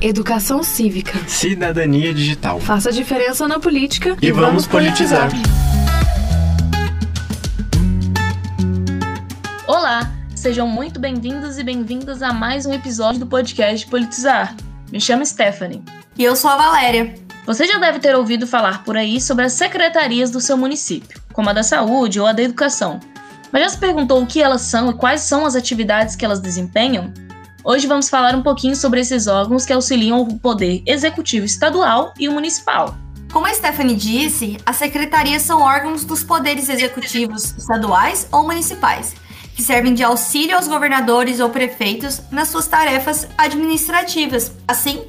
Educação cívica. Cidadania digital. Faça a diferença na política e, vamos politizar. Olá, sejam muito bem-vindos e bem-vindas a mais um episódio do podcast Politizar. Me chamo Stephanie. E eu sou a Valéria. Você já deve ter ouvido falar por aí sobre as secretarias do seu município, como a da saúde ou a da educação. Mas já se perguntou o que elas são e quais são as atividades que elas desempenham? Hoje vamos falar um pouquinho sobre esses órgãos que auxiliam o poder executivo estadual e o municipal. Como a Stephanie disse, as secretarias são órgãos dos poderes executivos estaduais ou municipais, que servem de auxílio aos governadores ou prefeitos nas suas tarefas administrativas. Assim,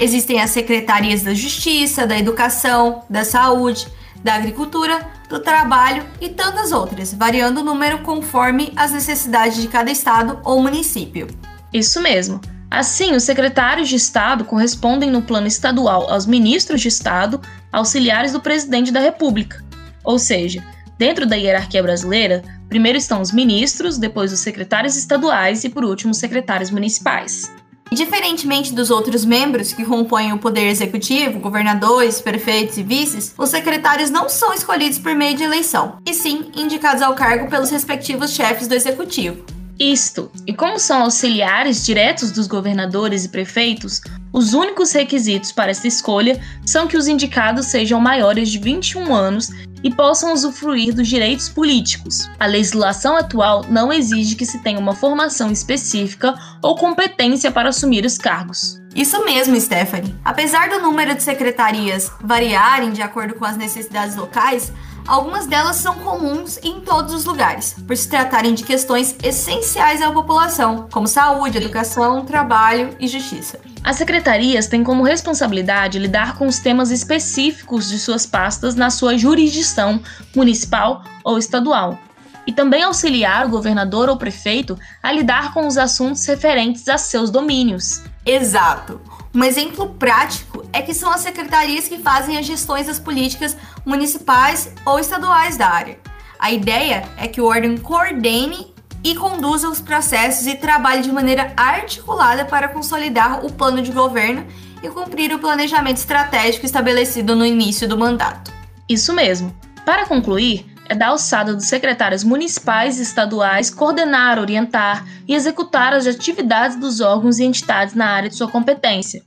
existem as secretarias da Justiça, da Educação, da Saúde, da Agricultura, do Trabalho e tantas outras, variando o número conforme as necessidades de cada estado ou município. Isso mesmo. Assim, os secretários de Estado correspondem no plano estadual aos ministros de Estado, auxiliares do presidente da República. Ou seja, dentro da hierarquia brasileira, primeiro estão os ministros, depois os secretários estaduais e, por último, os secretários municipais. Diferentemente dos outros membros que compõem o poder executivo, governadores, prefeitos e vices, os secretários não são escolhidos por meio de eleição, e sim indicados ao cargo pelos respectivos chefes do executivo. Isto, e como são auxiliares diretos dos governadores e prefeitos, os únicos requisitos para essa escolha são que os indicados sejam maiores de 21 anos e possam usufruir dos direitos políticos. A legislação atual não exige que se tenha uma formação específica ou competência para assumir os cargos. Isso mesmo, Stephanie. Apesar do número de secretarias variarem de acordo com as necessidades locais, Algumas delas são comuns em todos os lugares, por se tratarem de questões essenciais à população, como saúde, educação, trabalho e justiça. As secretarias têm como responsabilidade lidar com os temas específicos de suas pastas na sua jurisdição municipal ou estadual, e também auxiliar o governador ou prefeito a lidar com os assuntos referentes a seus domínios. Exato. Um exemplo prático é que são as secretarias que fazem as gestões das políticas municipais ou estaduais da área. A ideia é que o órgão coordene e conduza os processos e trabalhe de maneira articulada para consolidar o plano de governo e cumprir o planejamento estratégico estabelecido no início do mandato. Isso mesmo. Para concluir, é da alçada dos secretários municipais e estaduais coordenar, orientar e executar as atividades dos órgãos e entidades na área de sua competência.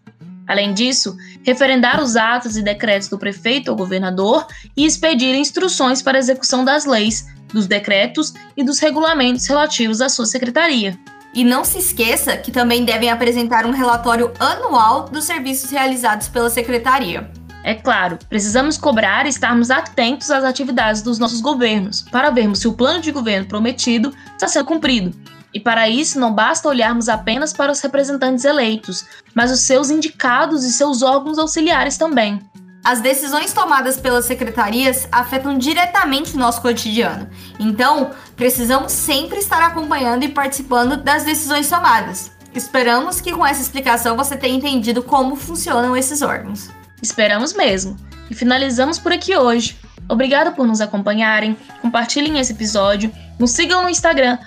Além disso, referendar os atos e decretos do prefeito ou governador e expedir instruções para a execução das leis, dos decretos e dos regulamentos relativos à sua secretaria. E não se esqueça que também devem apresentar um relatório anual dos serviços realizados pela secretaria. É claro, precisamos cobrar e estarmos atentos às atividades dos nossos governos, para vermos se o plano de governo prometido está sendo cumprido. E para isso não basta olharmos apenas para os representantes eleitos, mas os seus indicados e seus órgãos auxiliares também. As decisões tomadas pelas secretarias afetam diretamente o nosso cotidiano. Então, precisamos sempre estar acompanhando e participando das decisões tomadas. Esperamos que com essa explicação você tenha entendido como funcionam esses órgãos. Esperamos mesmo. E finalizamos por aqui hoje. Obrigado por nos acompanharem, compartilhem esse episódio, nos sigam no Instagram,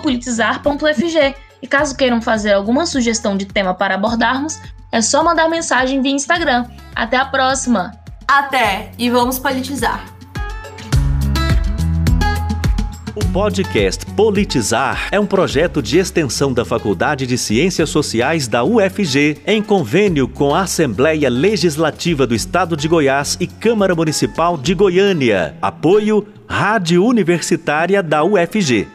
politizar.fg. E caso queiram fazer alguma sugestão de tema para abordarmos, é só mandar mensagem via Instagram. Até a próxima! Até! E vamos politizar! O podcast Politizar é um projeto de extensão da Faculdade de Ciências Sociais da UFG, em convênio com a Assembleia Legislativa do Estado de Goiás e Câmara Municipal de Goiânia. Apoio Rádio Universitária da UFG.